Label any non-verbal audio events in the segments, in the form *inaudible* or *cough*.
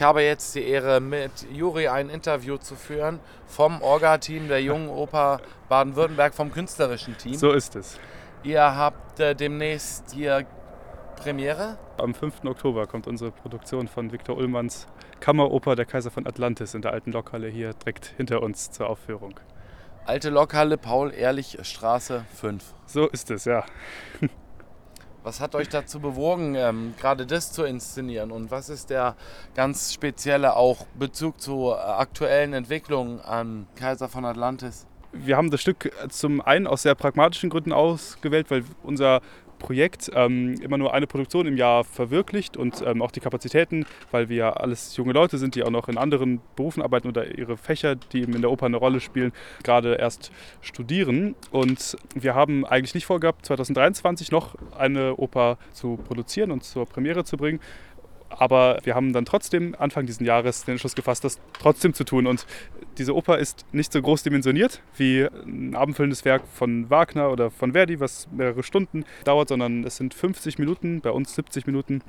Ich habe jetzt die Ehre, mit Juri ein Interview zu führen vom Orga-Team der Jungen Oper Baden-Württemberg, vom künstlerischen Team. So ist es. Ihr habt äh, demnächst hier Premiere. Am 5. Oktober kommt unsere Produktion von Viktor Ullmanns Kammeroper Der Kaiser von Atlantis in der alten Lokhalle hier direkt hinter uns zur Aufführung. Alte Lokhalle, Paul-Ehrlich-Straße 5. So ist es, ja. *laughs* Was hat euch dazu bewogen, ähm, gerade das zu inszenieren? Und was ist der ganz spezielle auch Bezug zu aktuellen Entwicklungen an Kaiser von Atlantis? Wir haben das Stück zum einen aus sehr pragmatischen Gründen ausgewählt, weil unser Projekt ähm, immer nur eine Produktion im Jahr verwirklicht und ähm, auch die Kapazitäten, weil wir ja alles junge Leute sind, die auch noch in anderen Berufen arbeiten oder ihre Fächer, die eben in der Oper eine Rolle spielen, gerade erst studieren. Und wir haben eigentlich nicht vorgehabt, 2023 noch eine Oper zu produzieren und zur Premiere zu bringen, aber wir haben dann trotzdem Anfang dieses Jahres den Entschluss gefasst, das trotzdem zu tun. Und diese Oper ist nicht so groß dimensioniert wie ein abendfüllendes Werk von Wagner oder von Verdi, was mehrere Stunden dauert, sondern es sind 50 Minuten, bei uns 70 Minuten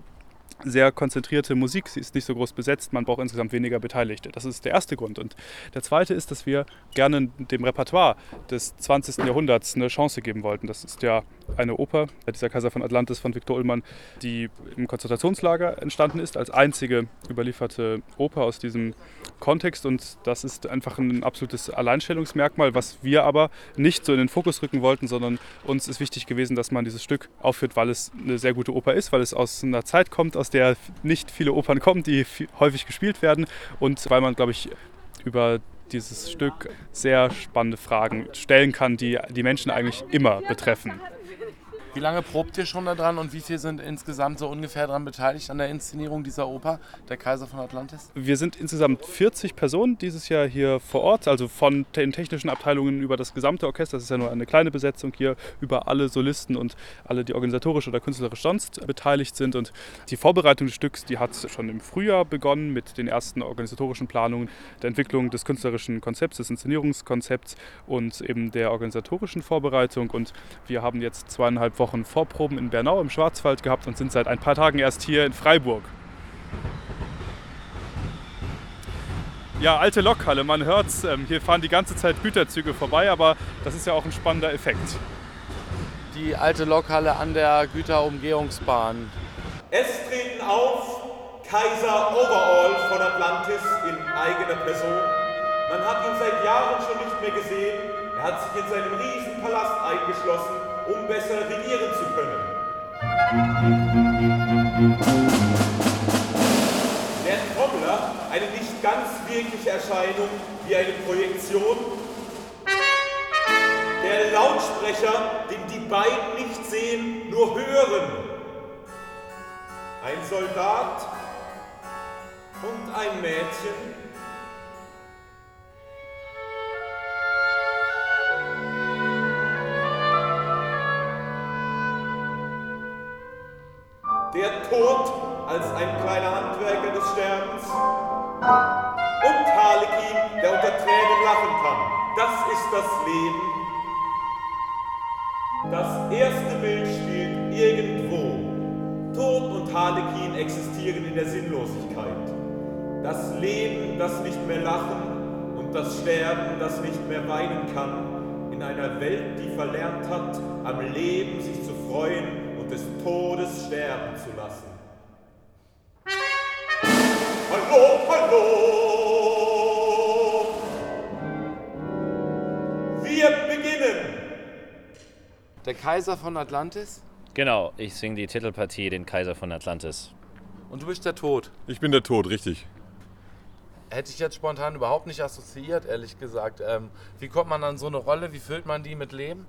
sehr konzentrierte Musik, sie ist nicht so groß besetzt, man braucht insgesamt weniger Beteiligte. Das ist der erste Grund. Und der zweite ist, dass wir gerne dem Repertoire des 20. Jahrhunderts eine Chance geben wollten. Das ist ja eine Oper, dieser Kaiser von Atlantis von Viktor Ullmann, die im Konzentrationslager entstanden ist, als einzige überlieferte Oper aus diesem Kontext. Und das ist einfach ein absolutes Alleinstellungsmerkmal, was wir aber nicht so in den Fokus rücken wollten, sondern uns ist wichtig gewesen, dass man dieses Stück aufführt, weil es eine sehr gute Oper ist, weil es aus einer Zeit kommt, aus der nicht viele Opern kommen, die häufig gespielt werden und weil man, glaube ich, über dieses Stück sehr spannende Fragen stellen kann, die die Menschen eigentlich immer betreffen. Wie lange probt ihr schon daran und wie viele sind insgesamt so ungefähr daran beteiligt an der Inszenierung dieser Oper, Der Kaiser von Atlantis? Wir sind insgesamt 40 Personen dieses Jahr hier vor Ort, also von den technischen Abteilungen über das gesamte Orchester. Das ist ja nur eine kleine Besetzung hier, über alle Solisten und alle, die organisatorisch oder künstlerisch sonst beteiligt sind. Und die Vorbereitung des Stücks, die hat schon im Frühjahr begonnen mit den ersten organisatorischen Planungen, der Entwicklung des künstlerischen Konzepts, des Inszenierungskonzepts und eben der organisatorischen Vorbereitung. Und wir haben jetzt zweieinhalb Wochen Vorproben in Bernau im Schwarzwald gehabt und sind seit ein paar Tagen erst hier in Freiburg. Ja, alte Lokhalle, man hört's. Ähm, hier fahren die ganze Zeit Güterzüge vorbei, aber das ist ja auch ein spannender Effekt. Die alte Lokhalle an der Güterumgehungsbahn. Es treten auf Kaiser Overall von Atlantis in eigener Person. Man hat ihn seit Jahren schon nicht mehr gesehen. Er hat sich in seinem Riesenpalast eingeschlossen um besser regieren zu können. Der Trommler, eine nicht ganz wirkliche Erscheinung wie eine Projektion. Der Lautsprecher, den die beiden nicht sehen, nur hören. Ein Soldat und ein Mädchen, Tod als ein kleiner Handwerker des Sterbens und Harlekin, der unter Tränen lachen kann. Das ist das Leben. Das erste Bild spielt irgendwo. Tod und Harlekin existieren in der Sinnlosigkeit. Das Leben, das nicht mehr lachen und das Sterben, das nicht mehr weinen kann, in einer Welt, die verlernt hat, am Leben sich zu freuen des Todes sterben zu lassen. Der Kaiser von Atlantis? Genau, ich singe die Titelpartie, den Kaiser von Atlantis. Und du bist der Tod? Ich bin der Tod, richtig. Hätte ich jetzt spontan überhaupt nicht assoziiert, ehrlich gesagt. Ähm, wie kommt man an so eine Rolle? Wie füllt man die mit Leben?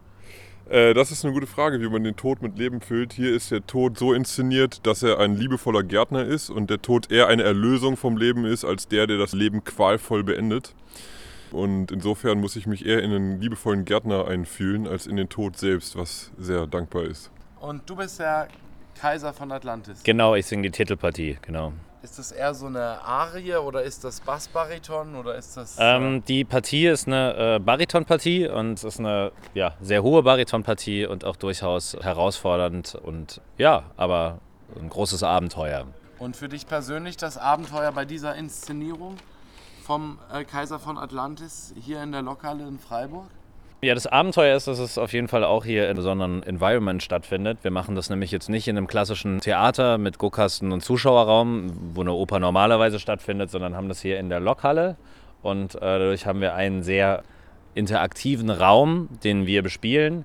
Äh, das ist eine gute Frage, wie man den Tod mit Leben füllt. Hier ist der Tod so inszeniert, dass er ein liebevoller Gärtner ist und der Tod eher eine Erlösung vom Leben ist, als der, der das Leben qualvoll beendet. Und insofern muss ich mich eher in einen liebevollen Gärtner einfühlen, als in den Tod selbst, was sehr dankbar ist. Und du bist der Kaiser von Atlantis. Genau, ich singe die Titelpartie, genau. Ist das eher so eine Arie oder ist das Bassbariton oder ist das? Ähm, äh die Partie ist eine äh, Baritonpartie und ist eine ja, sehr hohe Baritonpartie und auch durchaus herausfordernd und ja, aber ein großes Abenteuer. Und für dich persönlich das Abenteuer bei dieser Inszenierung vom äh, Kaiser von Atlantis hier in der Lokhalle in Freiburg? Ja, das Abenteuer ist, dass es auf jeden Fall auch hier in einem besonderen Environment stattfindet. Wir machen das nämlich jetzt nicht in einem klassischen Theater mit Guckkasten und Zuschauerraum, wo eine Oper normalerweise stattfindet, sondern haben das hier in der Lokhalle. Und äh, dadurch haben wir einen sehr interaktiven Raum, den wir bespielen.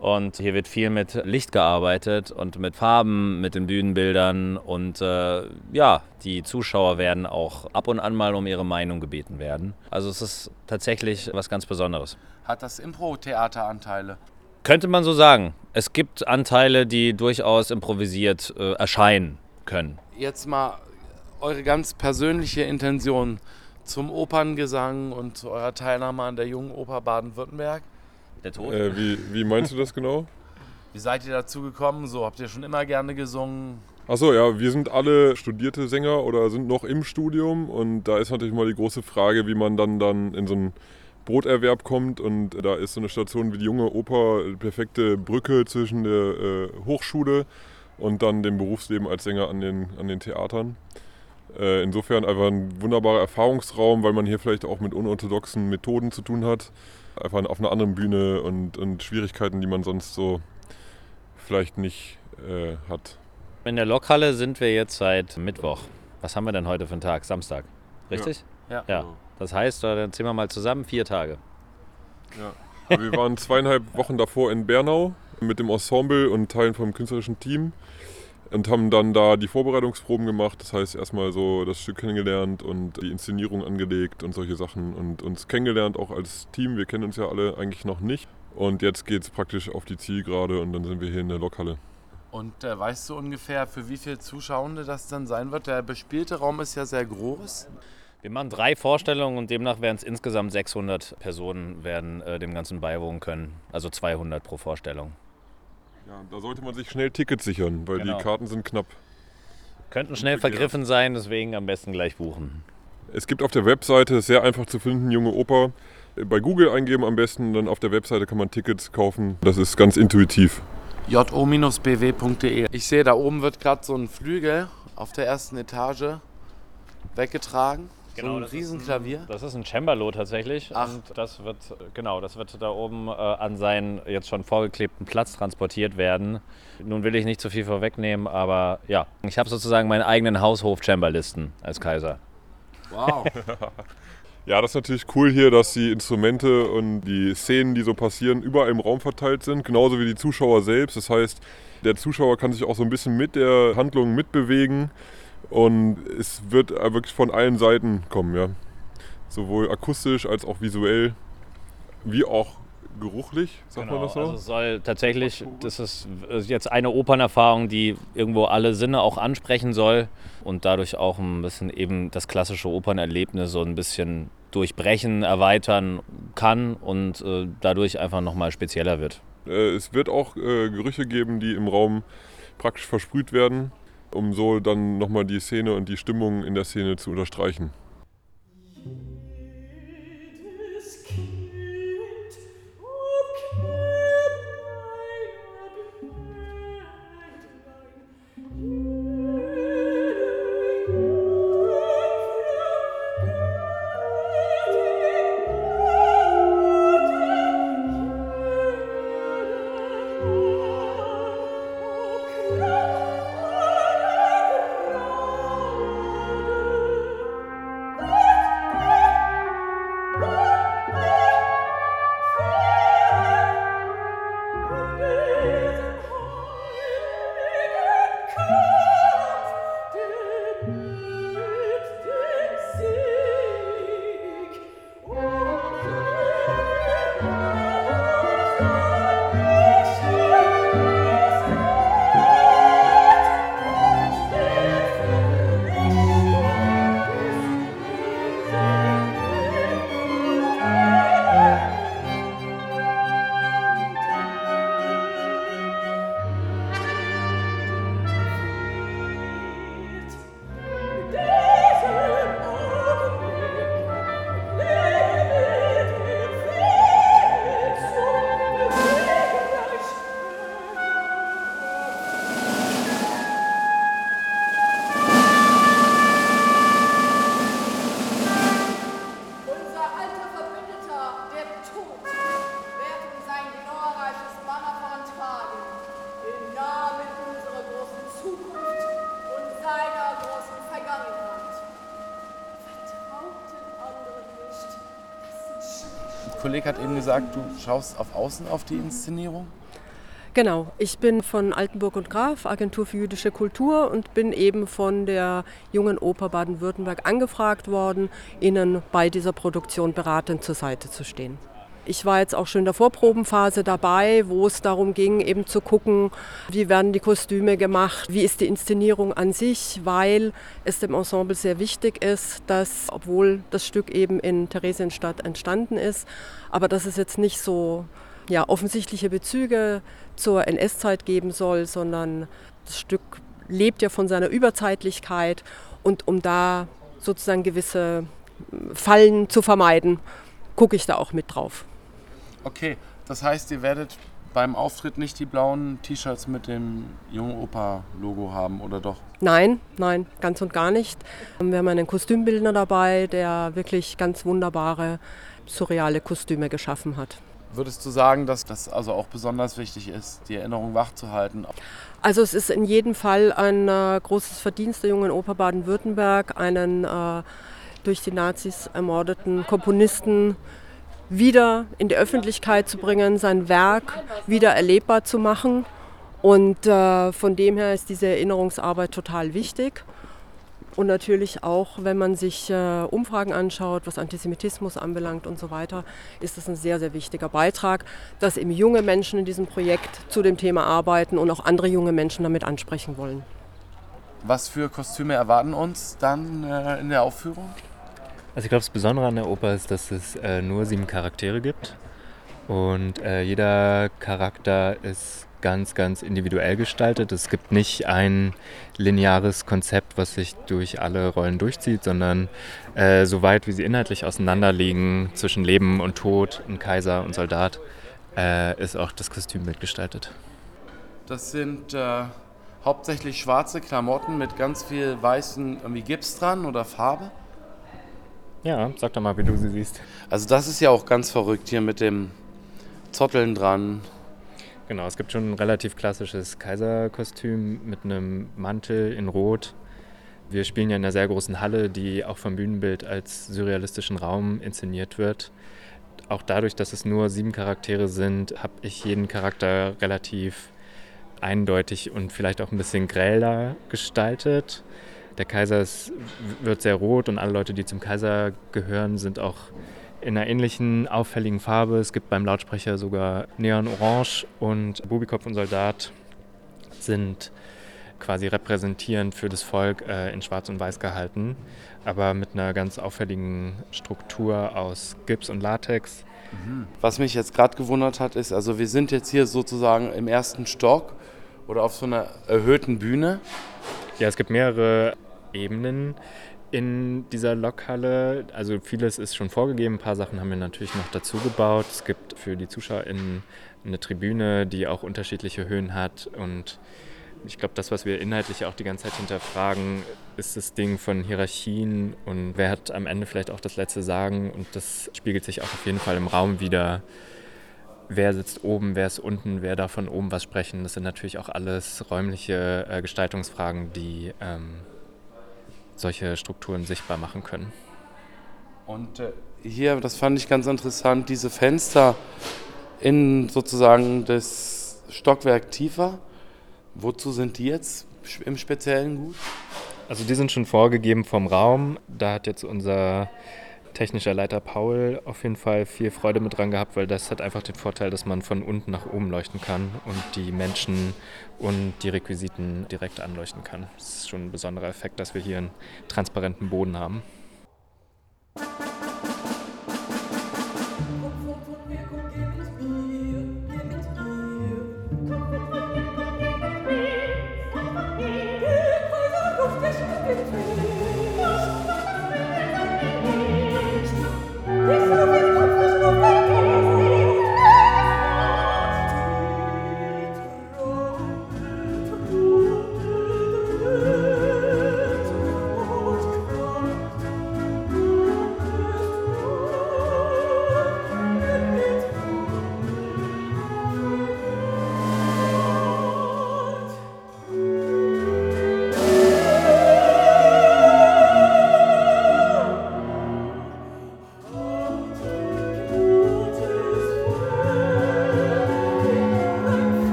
Und hier wird viel mit Licht gearbeitet und mit Farben, mit den Bühnenbildern. Und äh, ja, die Zuschauer werden auch ab und an mal um ihre Meinung gebeten werden. Also es ist tatsächlich was ganz Besonderes. Hat das Impro-Theater Anteile? Könnte man so sagen. Es gibt Anteile, die durchaus improvisiert äh, erscheinen können. Jetzt mal eure ganz persönliche Intention zum Operngesang und zu eurer Teilnahme an der Jungen Oper Baden-Württemberg. Der Tod? Äh, wie, wie meinst du das genau? *laughs* Wie seid ihr dazu gekommen? So, habt ihr schon immer gerne gesungen? Achso, ja, wir sind alle studierte Sänger oder sind noch im Studium und da ist natürlich mal die große Frage, wie man dann, dann in so einen Broterwerb kommt und da ist so eine Station wie die junge Oper die perfekte Brücke zwischen der äh, Hochschule und dann dem Berufsleben als Sänger an den, an den Theatern. Äh, insofern einfach ein wunderbarer Erfahrungsraum, weil man hier vielleicht auch mit unorthodoxen Methoden zu tun hat. Einfach auf einer anderen Bühne und, und Schwierigkeiten, die man sonst so vielleicht nicht äh, hat. In der Lokhalle sind wir jetzt seit Mittwoch. Was haben wir denn heute für einen Tag? Samstag. Richtig? Ja. Ja. Das heißt, dann zählen wir mal zusammen vier Tage. Ja. Wir waren zweieinhalb Wochen davor in Bernau mit dem Ensemble und Teilen vom künstlerischen Team und haben dann da die Vorbereitungsproben gemacht. Das heißt, erstmal so das Stück kennengelernt und die Inszenierung angelegt und solche Sachen und uns kennengelernt auch als Team. Wir kennen uns ja alle eigentlich noch nicht. Und jetzt geht es praktisch auf die Zielgerade und dann sind wir hier in der Lokhalle. Und äh, weißt du ungefähr, für wie viele Zuschauende das dann sein wird? Der bespielte Raum ist ja sehr groß. Wir machen drei Vorstellungen und demnach werden es insgesamt 600 Personen werden äh, dem Ganzen beiwohnen können. Also 200 pro Vorstellung. Ja, da sollte man sich schnell Tickets sichern, weil Genau. die Karten sind knapp. Könnten schnell vergriffen sein, deswegen am besten gleich buchen. Es gibt auf der Webseite, sehr einfach zu finden, Junge Oper. Bei Google eingeben am besten, dann auf der Webseite kann man Tickets kaufen. Das ist ganz intuitiv. jo-bw.de. Ich sehe, da oben wird gerade so ein Flügel auf der ersten Etage weggetragen. So ein das ist Riesenklavier. Das ist ein Cembalo tatsächlich. Ach. Und das wird, genau, das wird da oben äh, an seinen jetzt schon vorgeklebten Platz transportiert werden. Nun will ich nicht zu viel vorwegnehmen, aber ja, ich habe sozusagen meinen eigenen Haushof-Cembalisten als Kaiser. Wow. *laughs* Ja, das ist natürlich cool hier, dass die Instrumente und die Szenen, die so passieren, überall im Raum verteilt sind, genauso wie die Zuschauer selbst. Das heißt, der Zuschauer kann sich auch so ein bisschen mit der Handlung mitbewegen und es wird wirklich von allen Seiten kommen, ja. Sowohl akustisch als auch visuell, wie auch geruchlich, sagt man das so? Also es soll tatsächlich, das ist jetzt eine Opernerfahrung, die irgendwo alle Sinne auch ansprechen soll und dadurch auch ein bisschen eben das klassische Opernerlebnis so ein bisschen durchbrechen, erweitern kann und äh, dadurch einfach nochmal spezieller wird. Äh, es wird auch äh, Gerüche geben, die im Raum praktisch versprüht werden, um so dann nochmal die Szene und die Stimmung in der Szene zu unterstreichen. Kollege hat eben gesagt, du schaust auf Außen auf die Inszenierung. Genau, ich bin von Altenburg und Graf, Agentur für jüdische Kultur und bin eben von der Jungen Oper Baden-Württemberg angefragt worden, ihnen bei dieser Produktion beratend zur Seite zu stehen. Ich war jetzt auch schon in der Vorprobenphase dabei, wo es darum ging, eben zu gucken, wie werden die Kostüme gemacht, wie ist die Inszenierung an sich, weil es dem Ensemble sehr wichtig ist, dass, obwohl das Stück eben in Theresienstadt entstanden ist, aber dass es jetzt nicht so ja, offensichtliche Bezüge zur NS-Zeit geben soll, sondern das Stück lebt ja von seiner Überzeitlichkeit und um da sozusagen gewisse Fallen zu vermeiden, gucke ich da auch mit drauf. Okay, das heißt, ihr werdet beim Auftritt nicht die blauen T-Shirts mit dem Jungen Oper-Logo haben, oder doch? Nein, nein, ganz und gar nicht. Wir haben einen Kostümbildner dabei, der wirklich ganz wunderbare, surreale Kostüme geschaffen hat. Würdest du sagen, dass das also auch besonders wichtig ist, die Erinnerung wachzuhalten? Also es ist in jedem Fall ein äh, großes Verdienst der Jungen Oper Baden-Württemberg, einen äh, durch die Nazis ermordeten Komponisten wieder in die Öffentlichkeit zu bringen, sein Werk wieder erlebbar zu machen. Und äh, von dem her ist diese Erinnerungsarbeit total wichtig. Und natürlich auch, wenn man sich äh, Umfragen anschaut, was Antisemitismus anbelangt und so weiter, ist das ein sehr, sehr wichtiger Beitrag, dass eben junge Menschen in diesem Projekt zu dem Thema arbeiten und auch andere junge Menschen damit ansprechen wollen. Was für Kostüme erwarten uns dann äh, in der Aufführung? Also ich glaube, das Besondere an der Oper ist, dass es äh, nur sieben Charaktere gibt. Und äh, jeder Charakter ist ganz, ganz individuell gestaltet. Es gibt nicht ein lineares Konzept, was sich durch alle Rollen durchzieht, sondern äh, so weit wie sie inhaltlich auseinanderliegen zwischen Leben und Tod, ein Kaiser und Soldat, äh, ist auch das Kostüm mitgestaltet. Das sind äh, hauptsächlich schwarze Klamotten mit ganz viel weißen irgendwie Gips dran oder Farbe. Ja, sag doch mal, wie du sie siehst. Also das ist ja auch ganz verrückt hier mit dem Zotteln dran. Genau, es gibt schon ein relativ klassisches Kaiserkostüm mit einem Mantel in Rot. Wir spielen ja in einer sehr großen Halle, die auch vom Bühnenbild als surrealistischen Raum inszeniert wird. Auch dadurch, dass es nur sieben Charaktere sind, habe ich jeden Charakter relativ eindeutig und vielleicht auch ein bisschen gräler gestaltet. Der Kaiser ist, wird sehr rot und alle Leute, die zum Kaiser gehören, sind auch in einer ähnlichen auffälligen Farbe. Es gibt beim Lautsprecher sogar Neon-Orange und Bubikopf und Soldat sind quasi repräsentierend für das Volk äh, in Schwarz und Weiß gehalten, aber mit einer ganz auffälligen Struktur aus Gips und Latex. Was mich jetzt gerade gewundert hat, ist, also wir sind jetzt hier sozusagen im ersten Stock oder auf so einer erhöhten Bühne. Ja, es gibt mehrere Ebenen in dieser Lokhalle. Also vieles ist schon vorgegeben, ein paar Sachen haben wir natürlich noch dazu gebaut. Es gibt für die ZuschauerInnen eine Tribüne, die auch unterschiedliche Höhen hat und ich glaube, das, was wir inhaltlich auch die ganze Zeit hinterfragen, ist das Ding von Hierarchien und wer hat am Ende vielleicht auch das letzte Sagen und das spiegelt sich auch auf jeden Fall im Raum wieder. Wer sitzt oben, wer ist unten, wer darf von oben was sprechen. Das sind natürlich auch alles räumliche äh, Gestaltungsfragen, die ähm, solche Strukturen sichtbar machen können. Und äh, hier, das fand ich ganz interessant, diese Fenster in sozusagen das Stockwerk tiefer. Wozu sind die jetzt im Speziellen gut? Also die sind schon vorgegeben vom Raum. Da hat jetzt unser technischer Leiter Paul auf jeden Fall viel Freude mit dran gehabt, weil das hat einfach den Vorteil, dass man von unten nach oben leuchten kann und die Menschen und die Requisiten direkt anleuchten kann. Das ist schon ein besonderer Effekt, dass wir hier einen transparenten Boden haben.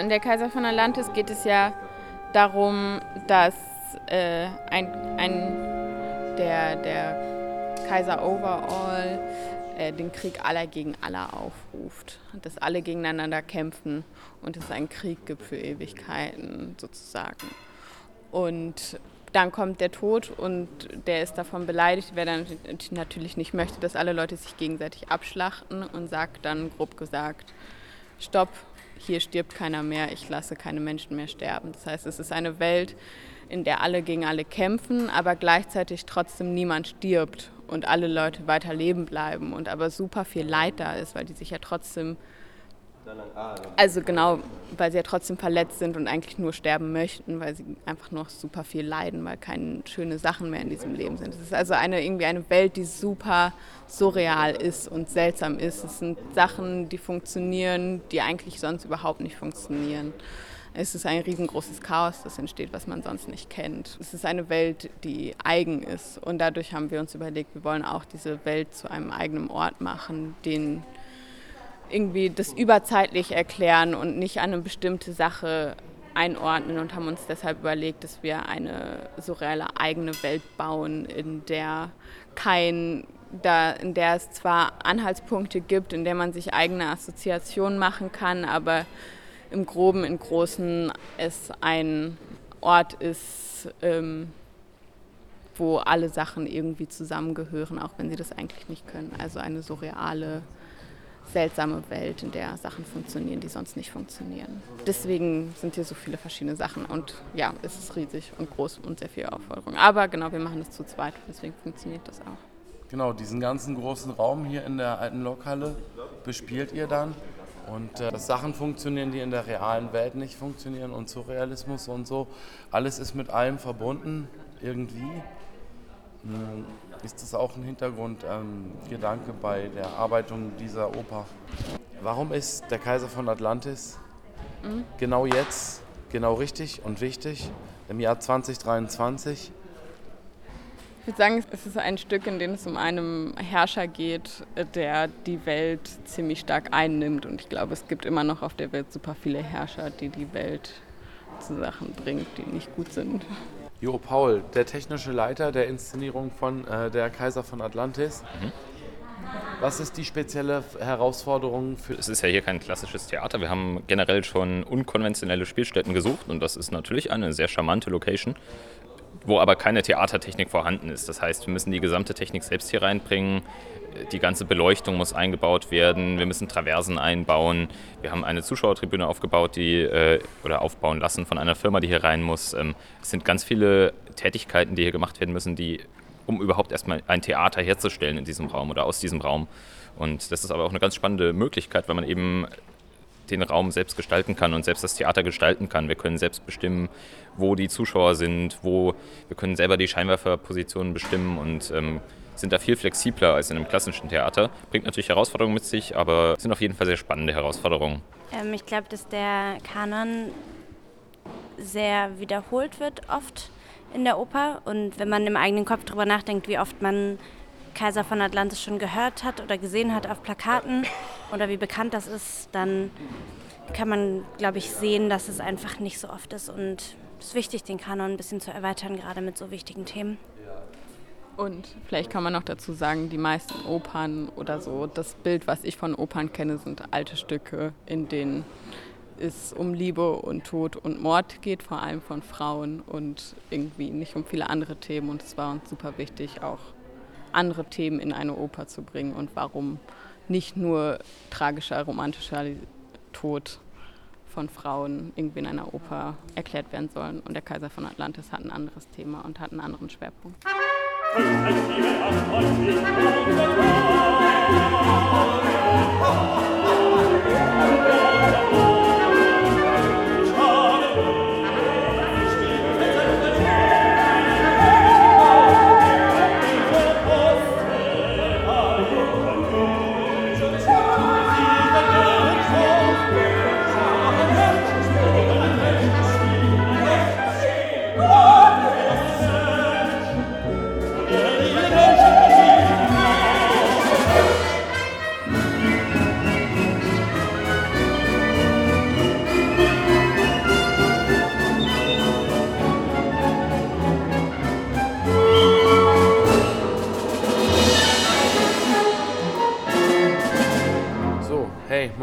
In der Kaiser von Atlantis geht es ja darum, dass äh, ein, ein, der, der Kaiser Overall äh, den Krieg aller gegen alle aufruft. Dass alle gegeneinander kämpfen und es einen Krieg gibt für Ewigkeiten sozusagen. Und dann kommt der Tod und der ist davon beleidigt, wer dann natürlich nicht möchte, dass alle Leute sich gegenseitig abschlachten und sagt dann grob gesagt, stopp, hier stirbt keiner mehr, ich lasse keine Menschen mehr sterben. Das heißt, es ist eine Welt, in der alle gegen alle kämpfen, aber gleichzeitig trotzdem niemand stirbt und alle Leute weiter leben bleiben und aber super viel Leid da ist, weil die sich ja trotzdem also genau, weil sie ja trotzdem verletzt sind und eigentlich nur sterben möchten, weil sie einfach noch super viel leiden, weil keine schönen Sachen mehr in diesem Leben sind. Es ist also eine, irgendwie eine Welt, die super surreal ist und seltsam ist. Es sind Sachen, die funktionieren, die eigentlich sonst überhaupt nicht funktionieren. Es ist ein riesengroßes Chaos, das entsteht, was man sonst nicht kennt. Es ist eine Welt, die eigen ist. Und dadurch haben wir uns überlegt, wir wollen auch diese Welt zu einem eigenen Ort machen, den irgendwie das überzeitlich erklären und nicht an eine bestimmte Sache einordnen und haben uns deshalb überlegt, dass wir eine surreale eigene Welt bauen, in der kein da, in der es zwar Anhaltspunkte gibt, in der man sich eigene Assoziationen machen kann, aber im Groben, im Großen es ein Ort ist, ähm, wo alle Sachen irgendwie zusammengehören, auch wenn sie das eigentlich nicht können. Also eine surreale seltsame Welt, in der Sachen funktionieren, die sonst nicht funktionieren. Deswegen sind hier so viele verschiedene Sachen und ja, es ist riesig und groß und sehr viel Aufforderung. Aber genau, wir machen das zu zweit, deswegen funktioniert das auch. Genau, diesen ganzen großen Raum hier in der alten Lokhalle bespielt ihr dann. Und äh, dass Sachen funktionieren, die in der realen Welt nicht funktionieren und Surrealismus und so. Alles ist mit allem verbunden, irgendwie. Hm, ist das auch ein Hintergrundgedanke ähm, bei der Arbeitung dieser Oper. Warum ist der Kaiser von Atlantis mhm. genau jetzt, genau richtig und wichtig im Jahr 2023? Ich würde sagen, es ist ein Stück, in dem es um einen Herrscher geht, der die Welt ziemlich stark einnimmt. Und ich glaube, es gibt immer noch auf der Welt super viele Herrscher, die die Welt zu Sachen bringt, die nicht gut sind. Jo Paul, der technische Leiter der Inszenierung von äh, Der Kaiser von Atlantis. Mhm. Was ist die spezielle Herausforderung für. Es ist ja hier kein klassisches Theater. Wir haben generell schon unkonventionelle Spielstätten gesucht und das ist natürlich eine sehr charmante Location, wo aber keine Theatertechnik vorhanden ist. Das heißt, wir müssen die gesamte Technik selbst hier reinbringen die ganze Beleuchtung muss eingebaut werden, wir müssen Traversen einbauen. Wir haben eine Zuschauertribüne aufgebaut, die äh, oder aufbauen lassen von einer Firma, die hier rein muss. Ähm, es sind ganz viele Tätigkeiten, die hier gemacht werden müssen, die, um überhaupt erstmal ein Theater herzustellen in diesem Raum oder aus diesem Raum. Und das ist aber auch eine ganz spannende Möglichkeit, weil man eben den Raum selbst gestalten kann und selbst das Theater gestalten kann. Wir können selbst bestimmen, wo die Zuschauer sind, wo wir können selber die Scheinwerferpositionen bestimmen und ähm, sind da viel flexibler als in einem klassischen Theater. Bringt natürlich Herausforderungen mit sich, aber sind auf jeden Fall sehr spannende Herausforderungen. Ähm, ich glaube, dass der Kanon sehr wiederholt wird oft in der Oper. Und wenn man im eigenen Kopf darüber nachdenkt, wie oft man Kaiser von Atlantis schon gehört hat oder gesehen hat auf Plakaten oder wie bekannt das ist, dann kann man, glaube ich, sehen, dass es einfach nicht so oft ist. Und es ist wichtig, den Kanon ein bisschen zu erweitern, gerade mit so wichtigen Themen. Und vielleicht kann man noch dazu sagen, die meisten Opern oder so, das Bild, was ich von Opern kenne, sind alte Stücke, in denen es um Liebe und Tod und Mord geht, vor allem von Frauen und irgendwie nicht um viele andere Themen. Und es war uns super wichtig, auch andere Themen in eine Oper zu bringen und warum nicht nur tragischer, romantischer Tod von Frauen irgendwie in einer Oper erklärt werden sollen. Und der Kaiser von Atlantis hat ein anderes Thema und hat einen anderen Schwerpunkt.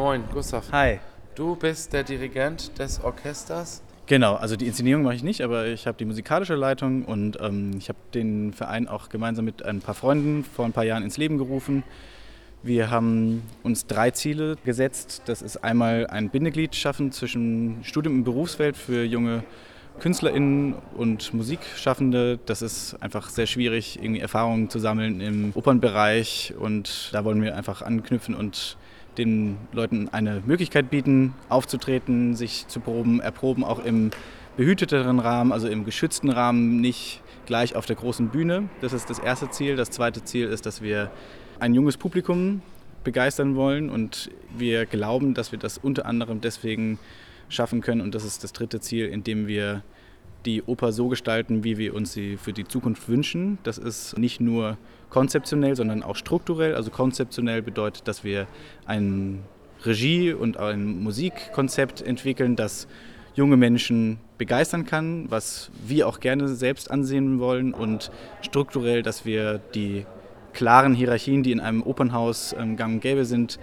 Moin, Gustav. Hi. Du bist der Dirigent des Orchesters. Genau, also die Inszenierung mache ich nicht, aber ich habe die musikalische Leitung und ähm, ich habe den Verein auch gemeinsam mit ein paar Freunden vor ein paar Jahren ins Leben gerufen. Wir haben uns drei Ziele gesetzt. Das ist einmal ein Bindeglied schaffen zwischen Studium und Berufswelt für junge KünstlerInnen und Musikschaffende. Das ist einfach sehr schwierig, irgendwie Erfahrungen zu sammeln im Opernbereich und da wollen wir einfach anknüpfen und den Leuten eine Möglichkeit bieten, aufzutreten, sich zu proben, erproben, auch im behüteteren Rahmen, also im geschützten Rahmen, nicht gleich auf der großen Bühne. Das ist das erste Ziel. Das zweite Ziel ist, dass wir ein junges Publikum begeistern wollen und wir glauben, dass wir das unter anderem deswegen schaffen können und das ist das dritte Ziel, indem wir die Oper so gestalten, wie wir uns sie für die Zukunft wünschen. Das ist nicht nur konzeptionell, sondern auch strukturell. Also konzeptionell bedeutet, dass wir ein Regie- und ein Musikkonzept entwickeln, das junge Menschen begeistern kann, was wir auch gerne selbst ansehen wollen und strukturell, dass wir die klaren Hierarchien, die in einem Opernhaus ähm, gang und gäbe sind,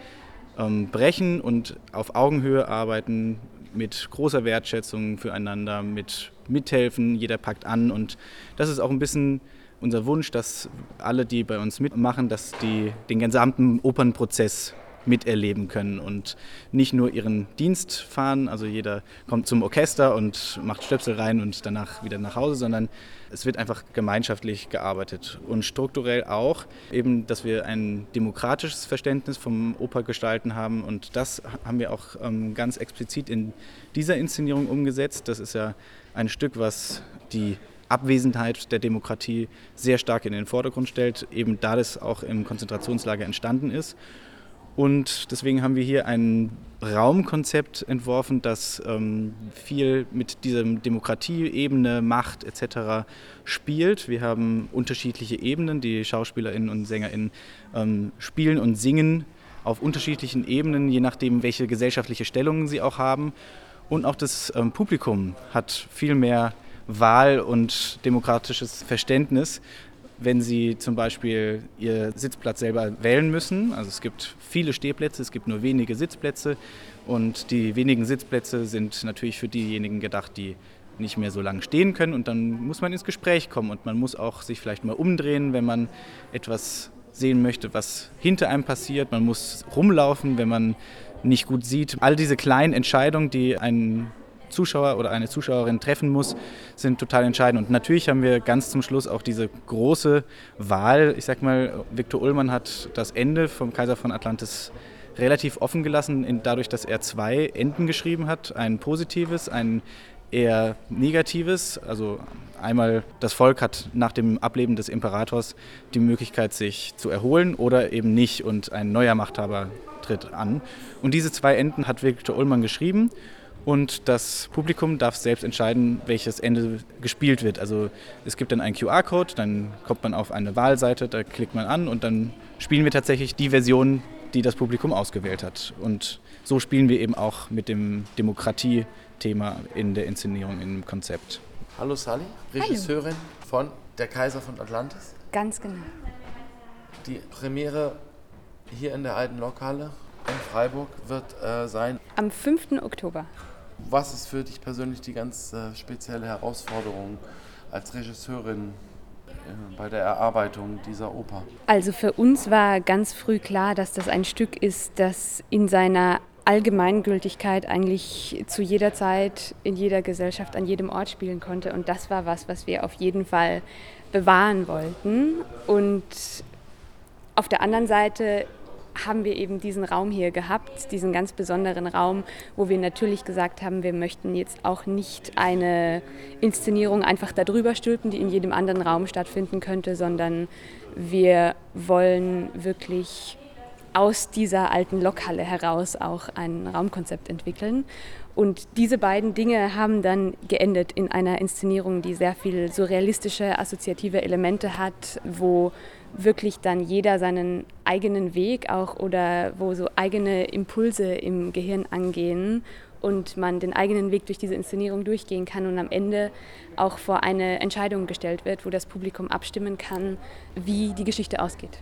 ähm, brechen und auf Augenhöhe arbeiten, mit großer Wertschätzung füreinander, mit Mithelfen, jeder packt an und das ist auch ein bisschen unser Wunsch, dass alle, die bei uns mitmachen, dass die den gesamten Opernprozess miterleben können und nicht nur ihren Dienst fahren, also jeder kommt zum Orchester und macht Stöpsel rein und danach wieder nach Hause, sondern es wird einfach gemeinschaftlich gearbeitet und strukturell auch eben, dass wir ein demokratisches Verständnis vom Opergestalten haben und das haben wir auch ähm, ganz explizit in dieser Inszenierung umgesetzt. Das ist ja ein Stück, was die Abwesenheit der Demokratie sehr stark in den Vordergrund stellt, eben da das auch im Konzentrationslager entstanden ist. Und deswegen haben wir hier ein Raumkonzept entworfen, das ähm, viel mit dieser Demokratieebene, Macht etc. spielt. Wir haben unterschiedliche Ebenen. Die Schauspielerinnen und Sängerinnen ähm, spielen und singen auf unterschiedlichen Ebenen, je nachdem, welche gesellschaftliche Stellungen sie auch haben. Und auch das ähm, Publikum hat viel mehr Wahl und demokratisches Verständnis, wenn sie zum Beispiel ihr Sitzplatz selber wählen müssen. Also es gibt viele Stehplätze, es gibt nur wenige Sitzplätze und die wenigen Sitzplätze sind natürlich für diejenigen gedacht, die nicht mehr so lange stehen können und dann muss man ins Gespräch kommen und man muss auch sich vielleicht mal umdrehen, wenn man etwas sehen möchte, was hinter einem passiert. Man muss rumlaufen, wenn man nicht gut sieht. All diese kleinen Entscheidungen, die ein Zuschauer oder eine Zuschauerin treffen muss, sind total entscheidend. Und natürlich haben wir ganz zum Schluss auch diese große Wahl. Ich sag mal, Viktor Ullmann hat das Ende vom Kaiser von Atlantis relativ offen gelassen, dadurch, dass er zwei Enden geschrieben hat. Ein positives, ein eher negatives. Also einmal das Volk hat nach dem Ableben des Imperators die Möglichkeit, sich zu erholen oder eben nicht und ein neuer Machthaber tritt an. Und diese zwei Enden hat Viktor Ullmann geschrieben und das Publikum darf selbst entscheiden, welches Ende gespielt wird. Also es gibt dann einen QR-Code, dann kommt man auf eine Wahlseite, da klickt man an und dann spielen wir tatsächlich die Version, die das Publikum ausgewählt hat. Und so spielen wir eben auch mit dem Demokratie-Thema in der Inszenierung, im Konzept. Hallo Sally, Regisseurin Hallo. von Der Kaiser von Atlantis. Ganz genau. Die Premiere hier in der alten Lokhalle in Freiburg wird äh, sein. Am 5. Oktober. Was ist für dich persönlich die ganz äh, spezielle Herausforderung als Regisseurin äh, bei der Erarbeitung dieser Oper? Also für uns war ganz früh klar, dass das ein Stück ist, das in seiner Allgemeingültigkeit eigentlich zu jeder Zeit, in jeder Gesellschaft, an jedem Ort spielen konnte. Und das war was, was wir auf jeden Fall bewahren wollten. Und auf der anderen Seite haben wir eben diesen Raum hier gehabt, diesen ganz besonderen Raum, wo wir natürlich gesagt haben, wir möchten jetzt auch nicht eine Inszenierung einfach darüber stülpen, die in jedem anderen Raum stattfinden könnte, sondern wir wollen wirklich aus dieser alten Lokhalle heraus auch ein Raumkonzept entwickeln. Und diese beiden Dinge haben dann geendet in einer Inszenierung, die sehr viel surrealistische, assoziative Elemente hat, wo wirklich dann jeder seinen eigenen Weg auch oder wo so eigene Impulse im Gehirn angehen und man den eigenen Weg durch diese Inszenierung durchgehen kann und am Ende auch vor eine Entscheidung gestellt wird, wo das Publikum abstimmen kann, wie die Geschichte ausgeht.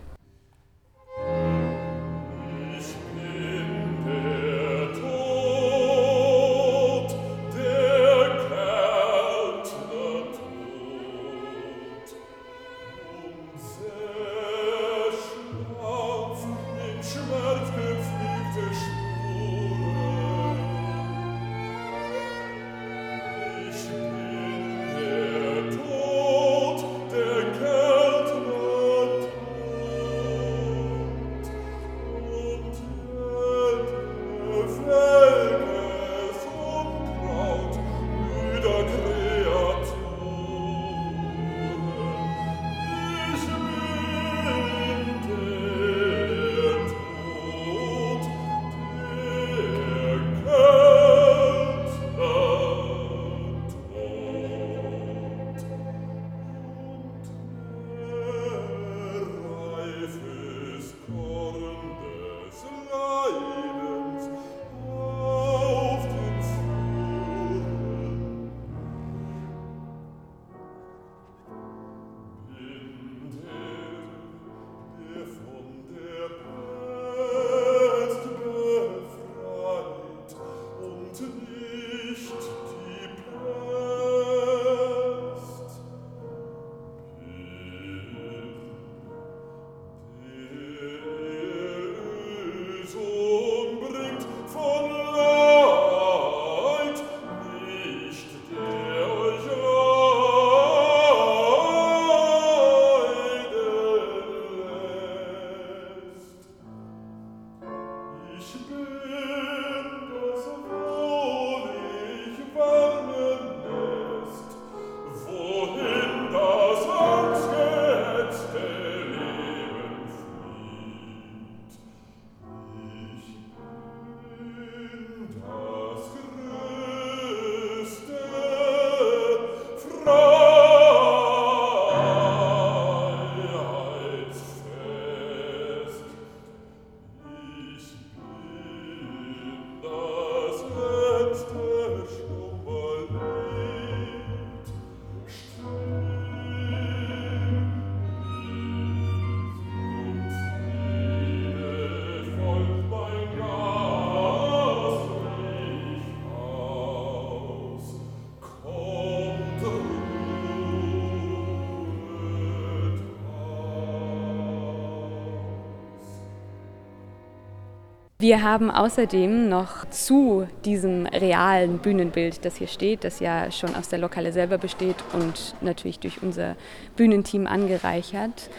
Wir haben außerdem noch zu diesem realen Bühnenbild, das hier steht, das ja schon aus der Lokale selber besteht und natürlich durch unser Bühnenteam angereichert,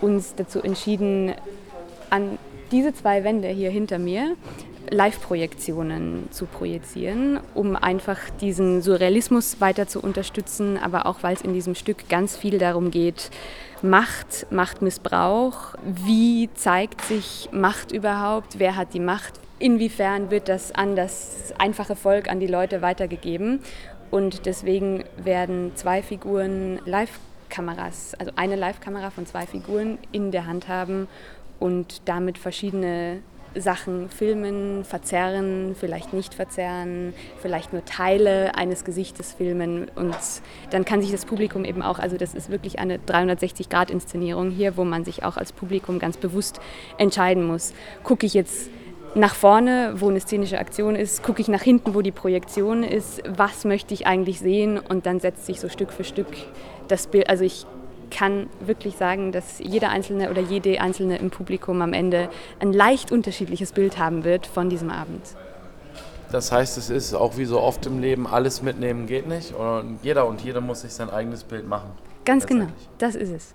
uns dazu entschieden, an diese zwei Wände hier hinter mir Live-Projektionen zu projizieren, um einfach diesen Surrealismus weiter zu unterstützen, aber auch weil es in diesem Stück ganz viel darum geht, Macht, Machtmissbrauch, wie zeigt sich Macht überhaupt, wer hat die Macht, inwiefern wird das an das einfache Volk, an die Leute weitergegeben. Und deswegen werden zwei Figuren Live-Kameras, also eine Live-Kamera von zwei Figuren in der Hand haben und damit verschiedene Sachen filmen, verzerren, vielleicht nicht verzerren, vielleicht nur Teile eines Gesichtes filmen. Und dann kann sich das Publikum eben auch, also das ist wirklich eine 360-Grad-Inszenierung hier, wo man sich auch als Publikum ganz bewusst entscheiden muss. Gucke ich jetzt nach vorne, wo eine szenische Aktion ist, gucke ich nach hinten, wo die Projektion ist, was möchte ich eigentlich sehen? Und dann setzt sich so Stück für Stück das Bild, also ich kann wirklich sagen, dass jeder Einzelne oder jede Einzelne im Publikum am Ende ein leicht unterschiedliches Bild haben wird von diesem Abend. Das heißt, es ist auch wie so oft im Leben, alles mitnehmen geht nicht. Und jeder und jede muss sich sein eigenes Bild machen. Ganz genau, das ist es.